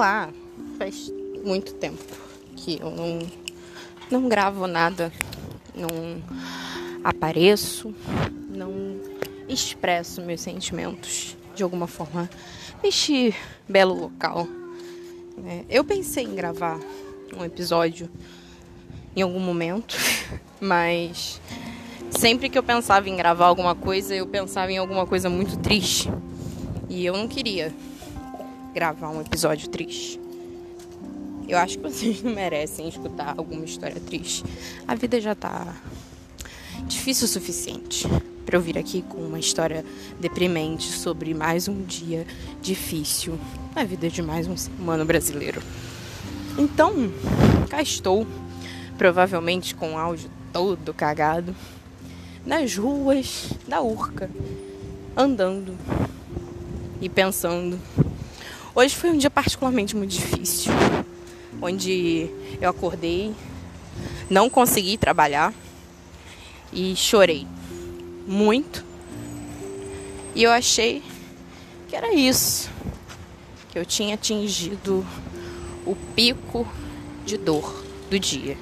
Olá! Faz muito tempo que eu não, não gravo nada, não apareço, não expresso meus sentimentos de alguma forma neste belo local. É, eu pensei em gravar um episódio em algum momento, mas sempre que eu pensava em gravar alguma coisa, eu pensava em alguma coisa muito triste. E eu não queria gravar um episódio triste. Eu acho que vocês não merecem escutar alguma história triste. A vida já tá difícil o suficiente para eu vir aqui com uma história deprimente sobre mais um dia difícil na vida de mais um ser humano brasileiro. Então, cá estou, provavelmente com o áudio todo cagado, nas ruas da Urca, andando e pensando Hoje foi um dia particularmente muito difícil, onde eu acordei, não consegui trabalhar e chorei muito. E eu achei que era isso, que eu tinha atingido o pico de dor do dia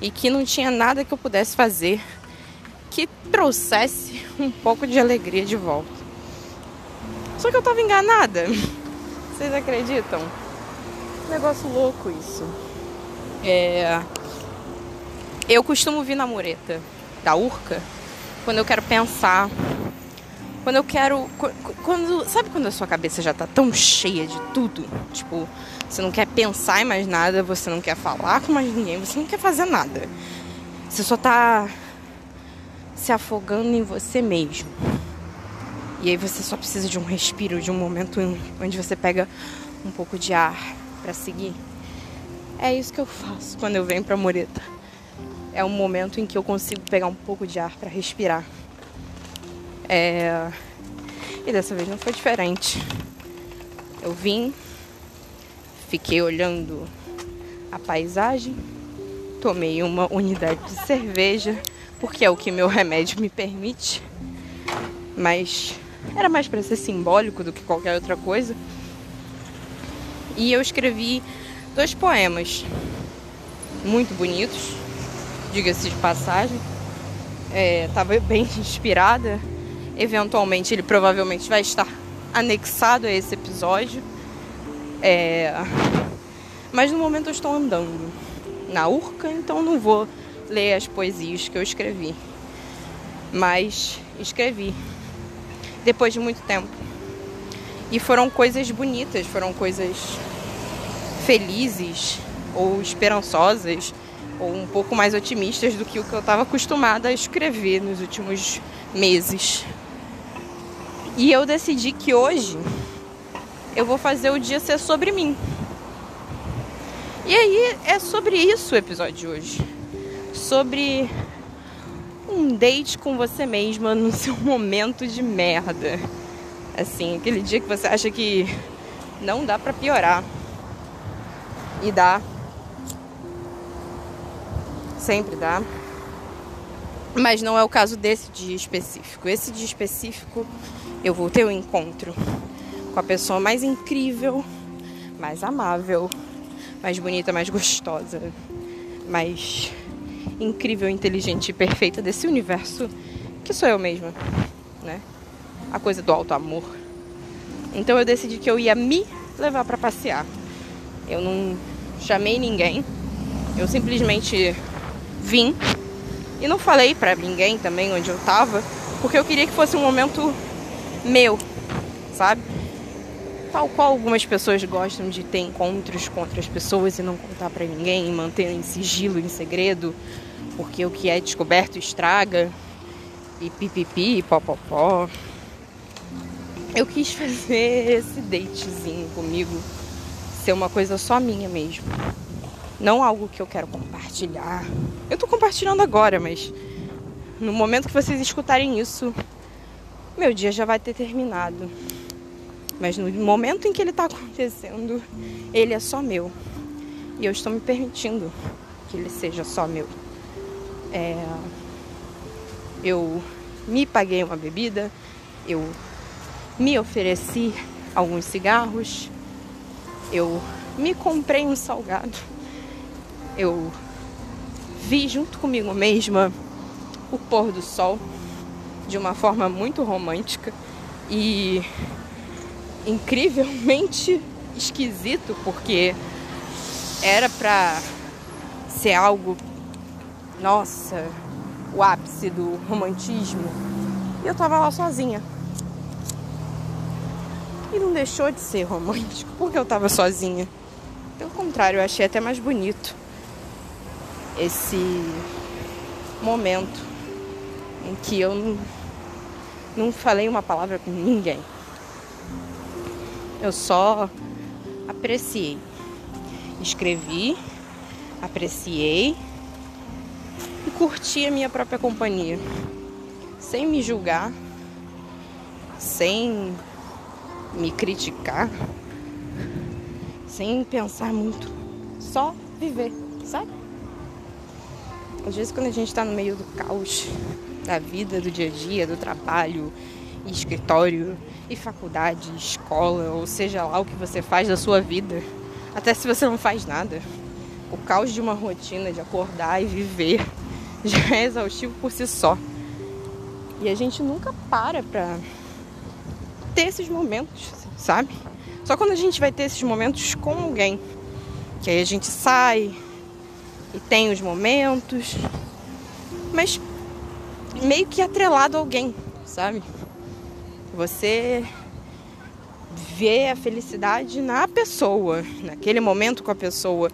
e que não tinha nada que eu pudesse fazer que trouxesse um pouco de alegria de volta. Só que eu tava enganada. Vocês acreditam? Negócio louco isso. É... Eu costumo vir na mureta da Urca quando eu quero pensar. Quando eu quero. Quando, sabe quando a sua cabeça já tá tão cheia de tudo? Tipo, você não quer pensar em mais nada, você não quer falar com mais ninguém, você não quer fazer nada. Você só tá se afogando em você mesmo. E aí você só precisa de um respiro, de um momento onde você pega um pouco de ar para seguir. É isso que eu faço quando eu venho para Moreta. É um momento em que eu consigo pegar um pouco de ar para respirar. É... E dessa vez não foi diferente. Eu vim, fiquei olhando a paisagem, tomei uma unidade de cerveja, porque é o que meu remédio me permite. Mas era mais para ser simbólico do que qualquer outra coisa. E eu escrevi dois poemas muito bonitos, diga-se de passagem. Estava é, bem inspirada. Eventualmente ele provavelmente vai estar anexado a esse episódio. É... Mas no momento eu estou andando na Urca, então não vou ler as poesias que eu escrevi. Mas escrevi depois de muito tempo. E foram coisas bonitas, foram coisas felizes ou esperançosas ou um pouco mais otimistas do que o que eu estava acostumada a escrever nos últimos meses. E eu decidi que hoje eu vou fazer o dia ser sobre mim. E aí é sobre isso o episódio de hoje. Sobre um date com você mesma no seu momento de merda. Assim, aquele dia que você acha que não dá para piorar. E dá. Sempre dá. Mas não é o caso desse dia específico. Esse dia específico eu vou ter um encontro com a pessoa mais incrível, mais amável, mais bonita, mais gostosa, mais incrível, inteligente e perfeita desse universo que sou eu mesma, né? A coisa do alto amor. Então eu decidi que eu ia me levar para passear. Eu não chamei ninguém. Eu simplesmente vim e não falei para ninguém também onde eu tava, porque eu queria que fosse um momento meu, sabe? Tal qual algumas pessoas gostam de ter encontros com outras pessoas e não contar para ninguém, manter em sigilo, em segredo, porque o que é descoberto estraga, e pipipi, popopó. Eu quis fazer esse datezinho comigo ser uma coisa só minha mesmo. Não algo que eu quero compartilhar. Eu tô compartilhando agora, mas no momento que vocês escutarem isso, meu dia já vai ter terminado. Mas no momento em que ele está acontecendo, ele é só meu. E eu estou me permitindo que ele seja só meu. É... Eu me paguei uma bebida, eu me ofereci alguns cigarros, Eu me comprei um salgado. Eu vi junto comigo mesma o pôr do sol de uma forma muito romântica e incrivelmente esquisito porque era pra ser algo, nossa, o ápice do romantismo. E eu tava lá sozinha. E não deixou de ser romântico porque eu tava sozinha. Pelo contrário, eu achei até mais bonito esse momento em que eu não, não falei uma palavra com ninguém. Eu só apreciei. Escrevi, apreciei e curti a minha própria companhia. Sem me julgar, sem me criticar, sem pensar muito. Só viver, sabe? Às vezes quando a gente está no meio do caos da vida, do dia a dia, do trabalho, escritório, e faculdade, escola, ou seja lá o que você faz da sua vida, até se você não faz nada, o caos de uma rotina de acordar e viver já é exaustivo por si só. E a gente nunca para pra ter esses momentos, sabe? Só quando a gente vai ter esses momentos com alguém, que aí a gente sai e tem os momentos, mas meio que atrelado a alguém, sabe? Você vê a felicidade na pessoa, naquele momento com a pessoa.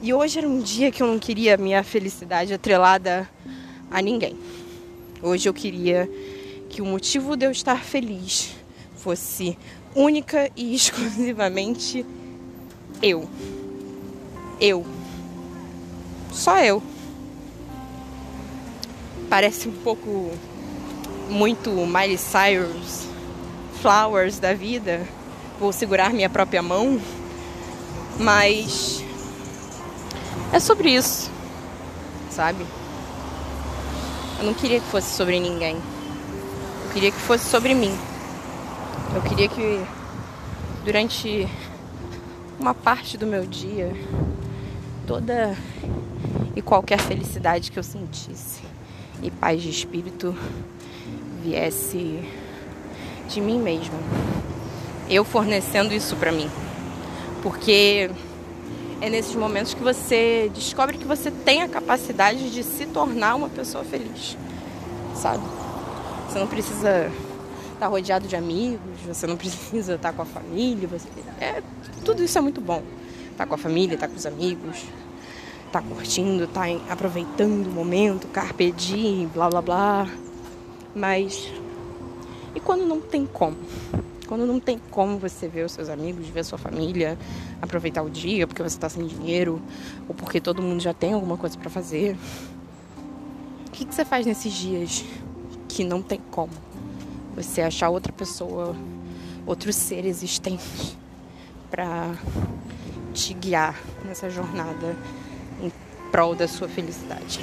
E hoje era um dia que eu não queria minha felicidade atrelada a ninguém. Hoje eu queria que o motivo de eu estar feliz fosse única e exclusivamente eu. Eu. Só eu. Parece um pouco muito Miley Cyrus, Flowers da vida. Vou segurar minha própria mão. Mas é sobre isso, sabe? Eu não queria que fosse sobre ninguém. Eu queria que fosse sobre mim. Eu queria que durante uma parte do meu dia, toda e qualquer felicidade que eu sentisse e paz de espírito viesse de mim mesma. Eu fornecendo isso para mim. Porque é nesses momentos que você descobre que você tem a capacidade de se tornar uma pessoa feliz, sabe? Você não precisa estar rodeado de amigos, você não precisa estar com a família, você... é, tudo isso é muito bom. Estar com a família, estar com os amigos, estar curtindo, estar aproveitando o momento, carpe diem, blá blá blá. Mas e quando não tem como? Quando não tem como você ver os seus amigos, ver a sua família, aproveitar o dia porque você está sem dinheiro ou porque todo mundo já tem alguma coisa para fazer. O que, que você faz nesses dias que não tem como? Você achar outra pessoa, outro ser existente para te guiar nessa jornada em prol da sua felicidade.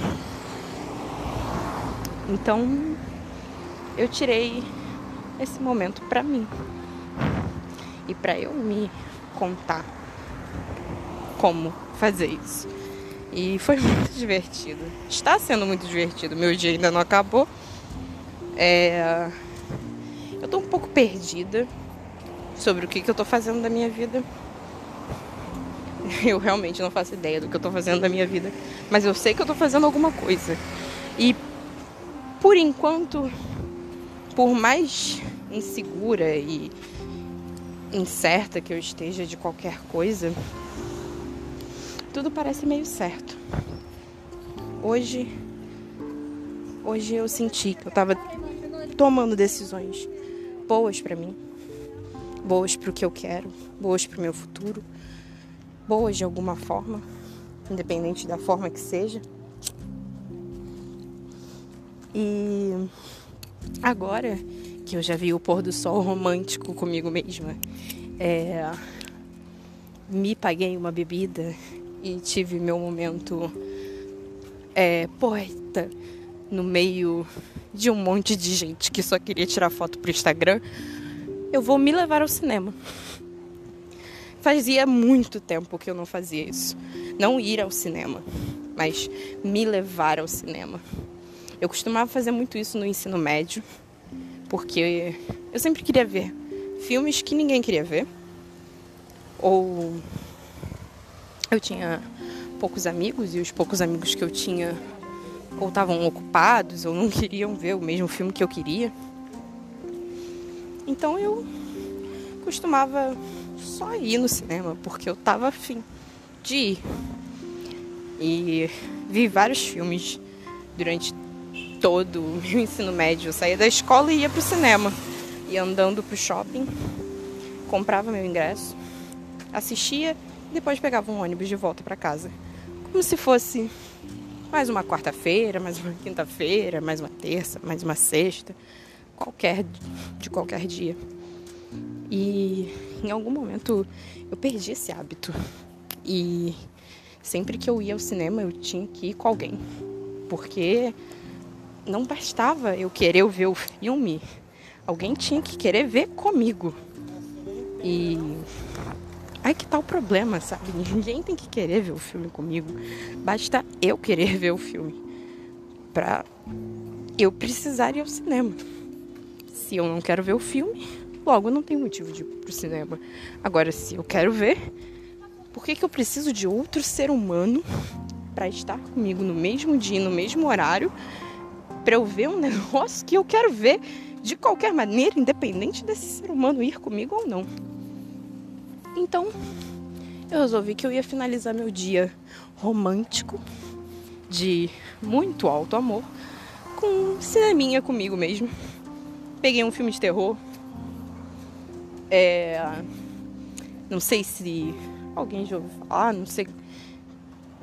Então, eu tirei esse momento para mim e para eu me contar como fazer isso. E foi muito divertido. Está sendo muito divertido. Meu dia ainda não acabou. É... Eu tô um pouco perdida sobre o que, que eu tô fazendo da minha vida. Eu realmente não faço ideia do que eu tô fazendo da minha vida. Mas eu sei que eu tô fazendo alguma coisa. E por enquanto, por mais insegura e incerta que eu esteja de qualquer coisa, tudo parece meio certo. Hoje, hoje eu senti que eu estava tomando decisões boas para mim, boas para o que eu quero, boas para o meu futuro, boas de alguma forma, independente da forma que seja. E agora que eu já vi o pôr do sol romântico comigo mesma. É, me paguei uma bebida e tive meu momento é, poeta no meio de um monte de gente que só queria tirar foto pro Instagram. Eu vou me levar ao cinema. fazia muito tempo que eu não fazia isso. Não ir ao cinema, mas me levar ao cinema. Eu costumava fazer muito isso no ensino médio, porque eu sempre queria ver filmes que ninguém queria ver. Ou eu tinha poucos amigos e os poucos amigos que eu tinha ou estavam ocupados ou não queriam ver o mesmo filme que eu queria. Então eu costumava só ir no cinema porque eu tava afim de ir. E vi vários filmes durante todo o meu ensino médio. Eu saía da escola e ia pro cinema. Ia andando pro shopping, comprava meu ingresso, assistia e depois pegava um ônibus de volta para casa. Como se fosse mais uma quarta-feira, mais uma quinta-feira, mais uma terça, mais uma sexta, qualquer de qualquer dia. E em algum momento eu perdi esse hábito. E sempre que eu ia ao cinema eu tinha que ir com alguém. Porque não bastava eu querer ver o filme, alguém tinha que querer ver comigo. E aí que tá o problema, sabe? Ninguém tem que querer ver o filme comigo. Basta eu querer ver o filme. Pra eu precisar ir ao cinema. Se eu não quero ver o filme, logo não tem motivo de ir pro cinema. Agora, se eu quero ver, por que, que eu preciso de outro ser humano para estar comigo no mesmo dia, no mesmo horário, para eu ver um negócio que eu quero ver de qualquer maneira, independente desse ser humano ir comigo ou não. Então, eu resolvi que eu ia finalizar meu dia romântico, de muito alto amor, com um cineminha comigo mesmo. Peguei um filme de terror. É... Não sei se alguém já ouviu falar, não sei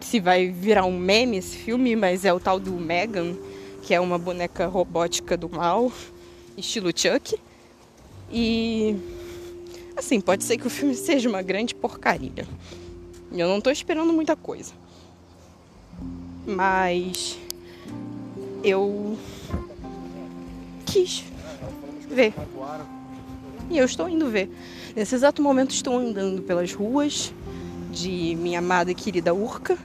se vai virar um meme esse filme, mas é o tal do Megan, que é uma boneca robótica do mal, estilo Chuck. E assim, pode ser que o filme seja uma grande porcaria. Eu não tô esperando muita coisa. Mas eu quis ver. E eu estou indo ver. Nesse exato momento estou andando pelas ruas de minha amada e querida Urca,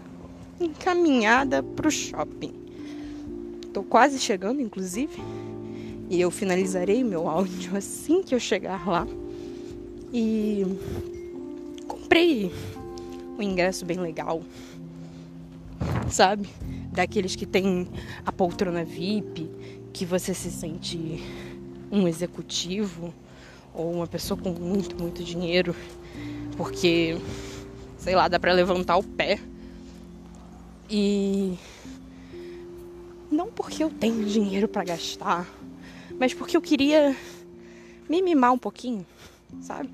encaminhada para o shopping. Estou quase chegando, inclusive. E eu finalizarei meu áudio assim que eu chegar lá. E comprei um ingresso bem legal, sabe? Daqueles que tem a poltrona VIP, que você se sente um executivo ou uma pessoa com muito, muito dinheiro, porque sei lá, dá para levantar o pé. E não porque eu tenho dinheiro para gastar, mas porque eu queria me mimar um pouquinho, sabe?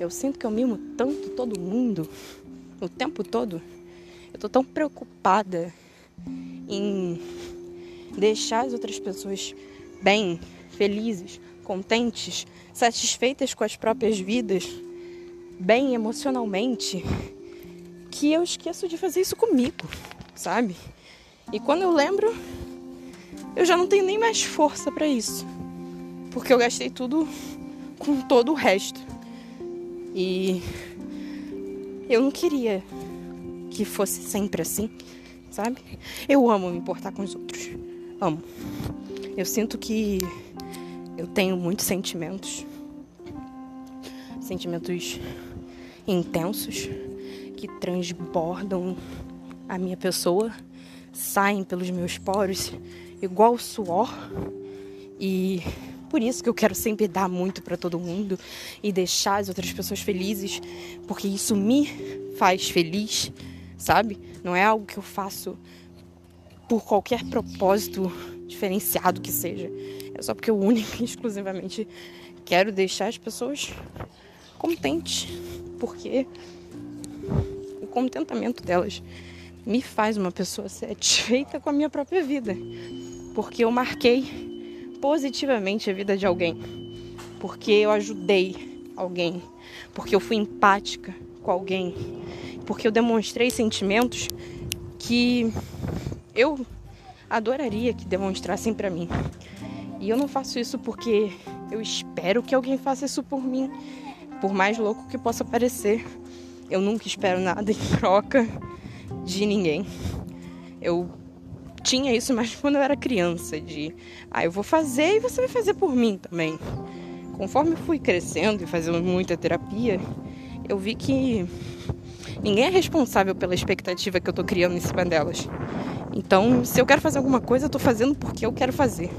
Eu sinto que eu mimo tanto todo mundo o tempo todo. Eu tô tão preocupada em deixar as outras pessoas bem, felizes, contentes, satisfeitas com as próprias vidas, bem emocionalmente, que eu esqueço de fazer isso comigo, sabe? E quando eu lembro, eu já não tenho nem mais força para isso. Porque eu gastei tudo com todo o resto. E eu não queria que fosse sempre assim, sabe? Eu amo me importar com os outros. Amo. Eu sinto que eu tenho muitos sentimentos. Sentimentos intensos que transbordam a minha pessoa saem pelos meus poros igual suor. E por isso que eu quero sempre dar muito para todo mundo e deixar as outras pessoas felizes, porque isso me faz feliz, sabe? Não é algo que eu faço por qualquer propósito diferenciado que seja. É só porque eu única e exclusivamente quero deixar as pessoas contentes, porque o contentamento delas me faz uma pessoa satisfeita com a minha própria vida, porque eu marquei positivamente a vida de alguém, porque eu ajudei alguém, porque eu fui empática com alguém, porque eu demonstrei sentimentos que eu adoraria que demonstrassem para mim. E eu não faço isso porque eu espero que alguém faça isso por mim, por mais louco que possa parecer, eu nunca espero nada em troca de ninguém. Eu tinha isso mais quando eu era criança, de ah, eu vou fazer e você vai fazer por mim também. Conforme eu fui crescendo e fazendo muita terapia, eu vi que ninguém é responsável pela expectativa que eu tô criando em cima delas. Então, se eu quero fazer alguma coisa, eu tô fazendo porque eu quero fazer.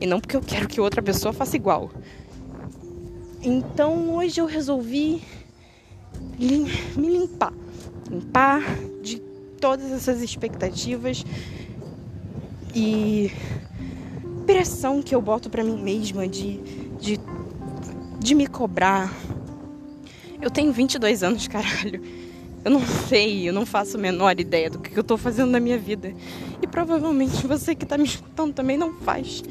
E não porque eu quero que outra pessoa faça igual. Então, hoje eu resolvi me limpar. Limpar de todas essas expectativas e pressão que eu boto para mim mesma de, de, de me cobrar. Eu tenho 22 anos, caralho. Eu não sei, eu não faço a menor ideia do que eu tô fazendo na minha vida. E provavelmente você que tá me escutando também não faz.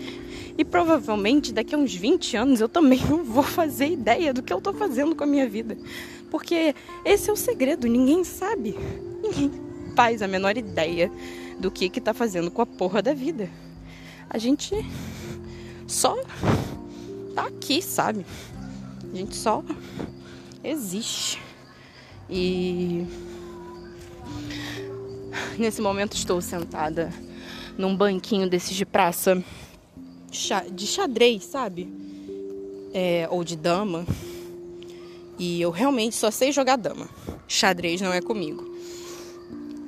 E provavelmente daqui a uns 20 anos eu também não vou fazer ideia do que eu tô fazendo com a minha vida. Porque esse é o segredo, ninguém sabe. Ninguém faz a menor ideia do que que tá fazendo com a porra da vida. A gente só tá aqui, sabe? A gente só existe. E nesse momento estou sentada num banquinho desses de praça de xadrez, sabe? É, ou de dama. E eu realmente só sei jogar dama. Xadrez não é comigo.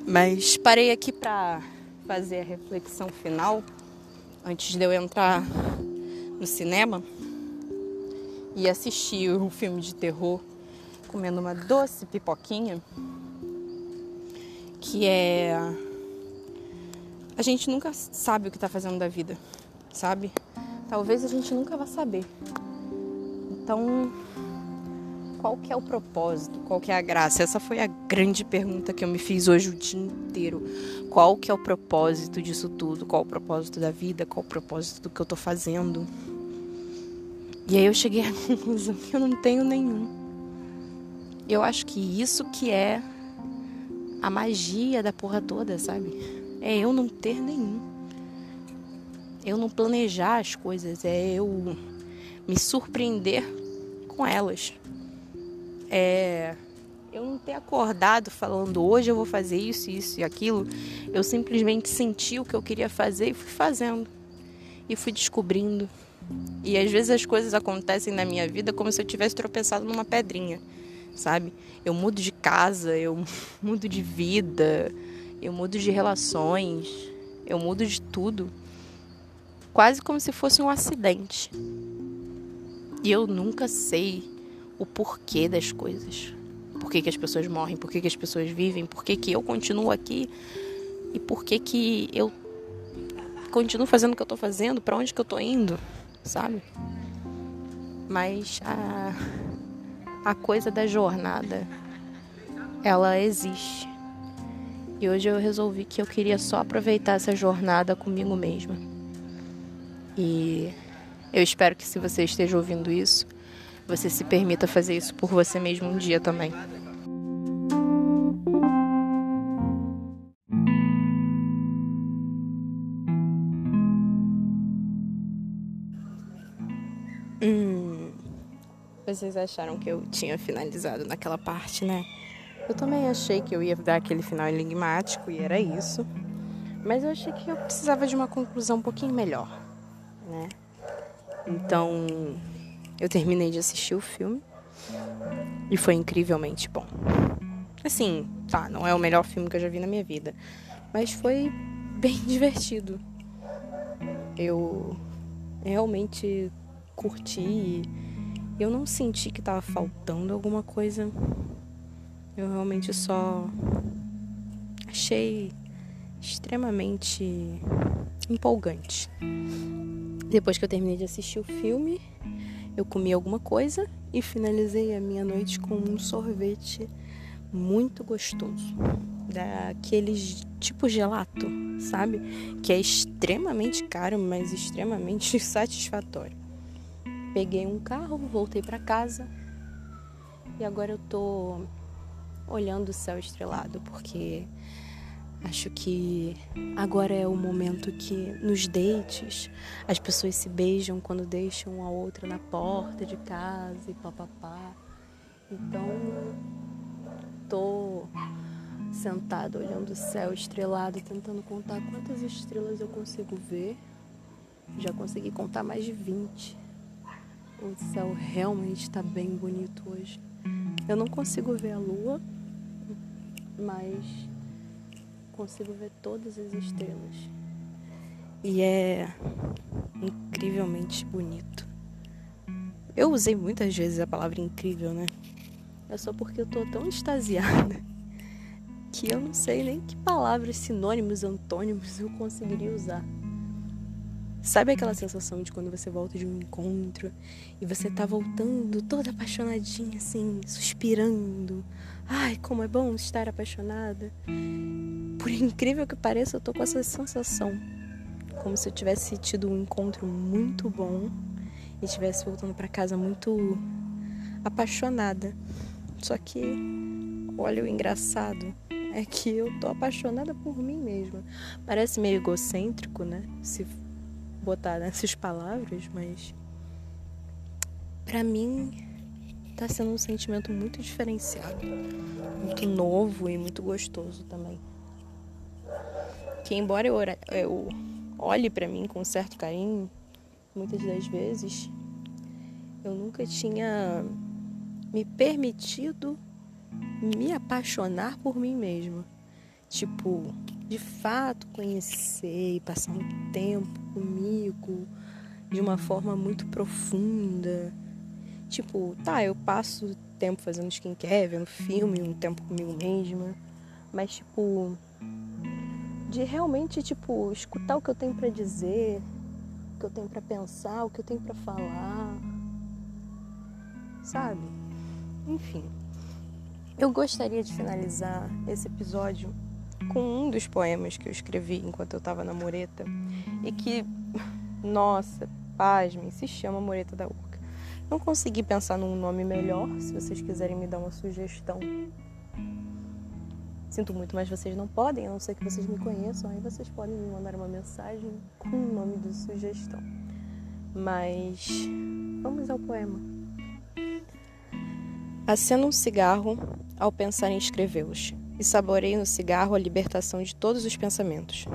Mas parei aqui para fazer a reflexão final antes de eu entrar no cinema e assistir um filme de terror comendo uma doce pipoquinha que é a gente nunca sabe o que está fazendo da vida, sabe? Talvez a gente nunca vá saber. Então, qual que é o propósito, qual que é a graça? Essa foi a grande pergunta que eu me fiz hoje o dia inteiro. Qual que é o propósito disso tudo? Qual o propósito da vida? Qual o propósito do que eu tô fazendo? E aí eu cheguei à conclusão que eu não tenho nenhum. Eu acho que isso que é a magia da porra toda, sabe? É eu não ter nenhum. Eu não planejar as coisas, é eu me surpreender com elas é, eu não ter acordado falando hoje eu vou fazer isso, isso e aquilo. Eu simplesmente senti o que eu queria fazer e fui fazendo. E fui descobrindo. E às vezes as coisas acontecem na minha vida como se eu tivesse tropeçado numa pedrinha, sabe? Eu mudo de casa, eu mudo de vida, eu mudo de relações, eu mudo de tudo. Quase como se fosse um acidente. E eu nunca sei o porquê das coisas. Por que, que as pessoas morrem, por que, que as pessoas vivem, por que, que eu continuo aqui e por que, que eu continuo fazendo o que eu tô fazendo, para onde que eu tô indo, sabe? Mas a, a coisa da jornada, ela existe. E hoje eu resolvi que eu queria só aproveitar essa jornada comigo mesma. E eu espero que se você esteja ouvindo isso, você se permita fazer isso por você mesmo um dia também. Hum, vocês acharam que eu tinha finalizado naquela parte, né? Eu também achei que eu ia dar aquele final enigmático e era isso. Mas eu achei que eu precisava de uma conclusão um pouquinho melhor, né? Então, eu terminei de assistir o filme e foi incrivelmente bom. Assim, tá, não é o melhor filme que eu já vi na minha vida, mas foi bem divertido. Eu realmente curti e eu não senti que tava faltando alguma coisa. Eu realmente só achei extremamente empolgante. Depois que eu terminei de assistir o filme, eu comi alguma coisa e finalizei a minha noite com um sorvete muito gostoso. Daqueles tipo gelato, sabe? Que é extremamente caro, mas extremamente satisfatório. Peguei um carro, voltei para casa e agora eu tô olhando o céu estrelado porque Acho que agora é o momento que nos dates as pessoas se beijam quando deixam a outra na porta de casa e papapá. Então, tô sentado olhando o céu estrelado, tentando contar quantas estrelas eu consigo ver. Já consegui contar mais de 20. O céu realmente está bem bonito hoje. Eu não consigo ver a lua, mas consigo ver todas as estrelas. E é incrivelmente bonito. Eu usei muitas vezes a palavra incrível, né? É só porque eu tô tão extasiada que eu não sei nem que palavras, sinônimos, antônimos eu conseguiria usar. Sabe aquela sensação de quando você volta de um encontro e você tá voltando toda apaixonadinha, assim, suspirando? Ai, como é bom estar apaixonada. Por incrível que pareça, eu tô com essa sensação. Como se eu tivesse tido um encontro muito bom e estivesse voltando para casa muito apaixonada. Só que, olha o engraçado, é que eu tô apaixonada por mim mesma. Parece meio egocêntrico, né? Se botar nessas palavras, mas para mim tá sendo um sentimento muito diferenciado, muito novo e muito gostoso também. Que embora eu, eu olhe para mim com certo carinho, muitas das vezes eu nunca tinha me permitido me apaixonar por mim mesma. Tipo, de fato conhecer e passar um tempo comigo de uma forma muito profunda. Tipo, tá, eu passo tempo fazendo skincare, vendo filme, um tempo comigo mesma, mas tipo de realmente tipo escutar o que eu tenho para dizer, o que eu tenho para pensar, o que eu tenho para falar. Sabe? Enfim. Eu gostaria de finalizar esse episódio com um dos poemas que eu escrevi enquanto eu estava na mureta e que, nossa, pasmem, se chama Mureta da Urca. Não consegui pensar num nome melhor, se vocês quiserem me dar uma sugestão. Sinto muito, mas vocês não podem, a não ser que vocês me conheçam, aí vocês podem me mandar uma mensagem com o nome de sugestão. Mas vamos ao poema. Acendo um cigarro ao pensar em escrevê-los e saborei no cigarro a libertação de todos os pensamentos.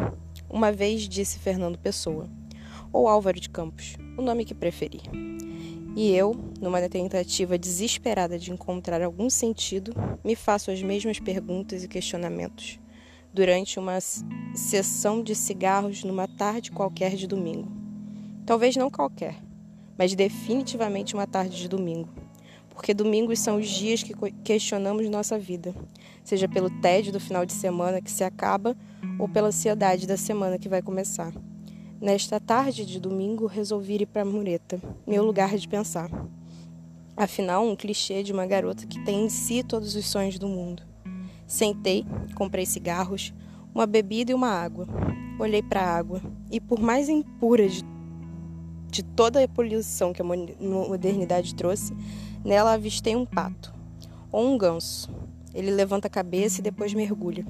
Uma vez disse Fernando Pessoa, ou Álvaro de Campos, o nome que preferi. E eu, numa tentativa desesperada de encontrar algum sentido, me faço as mesmas perguntas e questionamentos durante uma sessão de cigarros numa tarde qualquer de domingo. Talvez não qualquer, mas definitivamente uma tarde de domingo porque domingos são os dias que questionamos nossa vida, seja pelo tédio do final de semana que se acaba ou pela ansiedade da semana que vai começar. Nesta tarde de domingo, resolvi ir para a mureta, meu lugar de pensar. Afinal, um clichê de uma garota que tem em si todos os sonhos do mundo. Sentei, comprei cigarros, uma bebida e uma água. Olhei para a água e, por mais impura de, de toda a poluição que a modernidade trouxe, Nela avistei um pato, ou um ganso. Ele levanta a cabeça e depois mergulha.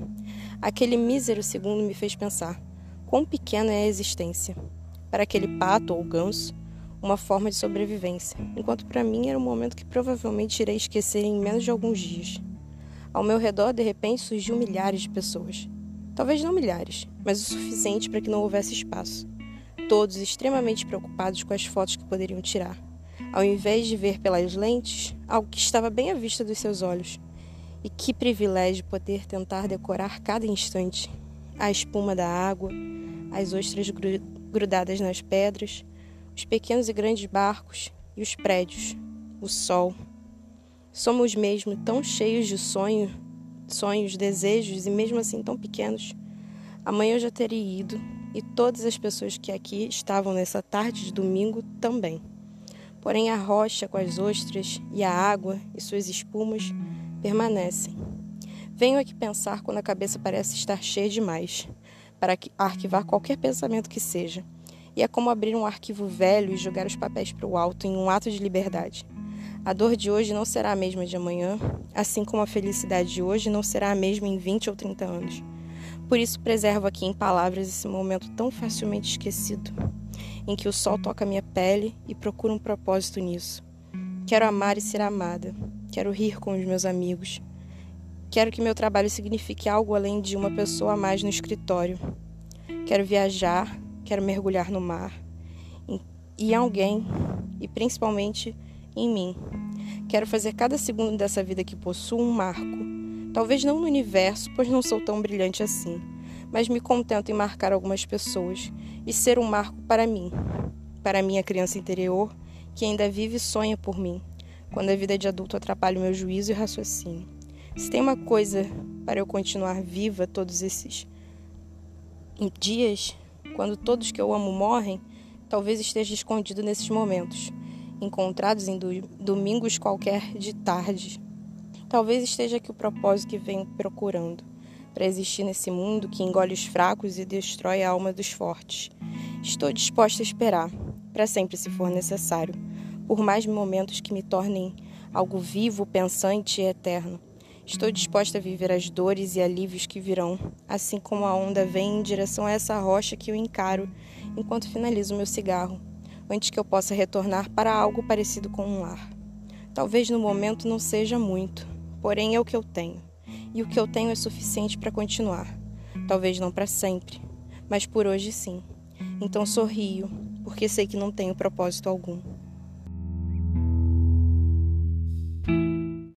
Aquele mísero segundo me fez pensar: quão pequena é a existência. Para aquele pato ou ganso, uma forma de sobrevivência, enquanto para mim era um momento que provavelmente irei esquecer em menos de alguns dias. Ao meu redor, de repente, surgiu milhares de pessoas. Talvez não milhares, mas o suficiente para que não houvesse espaço. Todos extremamente preocupados com as fotos que poderiam tirar ao invés de ver pelas lentes algo que estava bem à vista dos seus olhos. E que privilégio poder tentar decorar cada instante a espuma da água, as ostras grudadas nas pedras, os pequenos e grandes barcos e os prédios, o sol. Somos mesmo tão cheios de sonho, sonhos, desejos e mesmo assim tão pequenos. Amanhã eu já teria ido e todas as pessoas que aqui estavam nessa tarde de domingo também. Porém, a rocha com as ostras e a água e suas espumas permanecem. Venho aqui pensar quando a cabeça parece estar cheia demais, para arquivar qualquer pensamento que seja. E é como abrir um arquivo velho e jogar os papéis para o alto em um ato de liberdade. A dor de hoje não será a mesma de amanhã, assim como a felicidade de hoje não será a mesma em 20 ou 30 anos. Por isso, preservo aqui em palavras esse momento tão facilmente esquecido em que o sol toca minha pele e procuro um propósito nisso. Quero amar e ser amada. Quero rir com os meus amigos. Quero que meu trabalho signifique algo além de uma pessoa a mais no escritório. Quero viajar, quero mergulhar no mar, e alguém, e principalmente em mim. Quero fazer cada segundo dessa vida que possuo um marco. Talvez não no universo, pois não sou tão brilhante assim, mas me contento em marcar algumas pessoas e ser um marco para mim, para minha criança interior que ainda vive e sonha por mim, quando a vida de adulto atrapalha o meu juízo e raciocínio. Se tem uma coisa para eu continuar viva todos esses dias, quando todos que eu amo morrem, talvez esteja escondido nesses momentos, encontrados em do, domingos qualquer de tarde. Talvez esteja aqui o propósito que venho procurando, para existir nesse mundo que engole os fracos e destrói a alma dos fortes. Estou disposta a esperar, para sempre se for necessário, por mais momentos que me tornem algo vivo, pensante e eterno. Estou disposta a viver as dores e alívios que virão, assim como a onda vem em direção a essa rocha que eu encaro enquanto finalizo meu cigarro, antes que eu possa retornar para algo parecido com um lar. Talvez no momento não seja muito, porém é o que eu tenho, e o que eu tenho é suficiente para continuar. Talvez não para sempre, mas por hoje sim. Então sorrio, porque sei que não tenho propósito algum.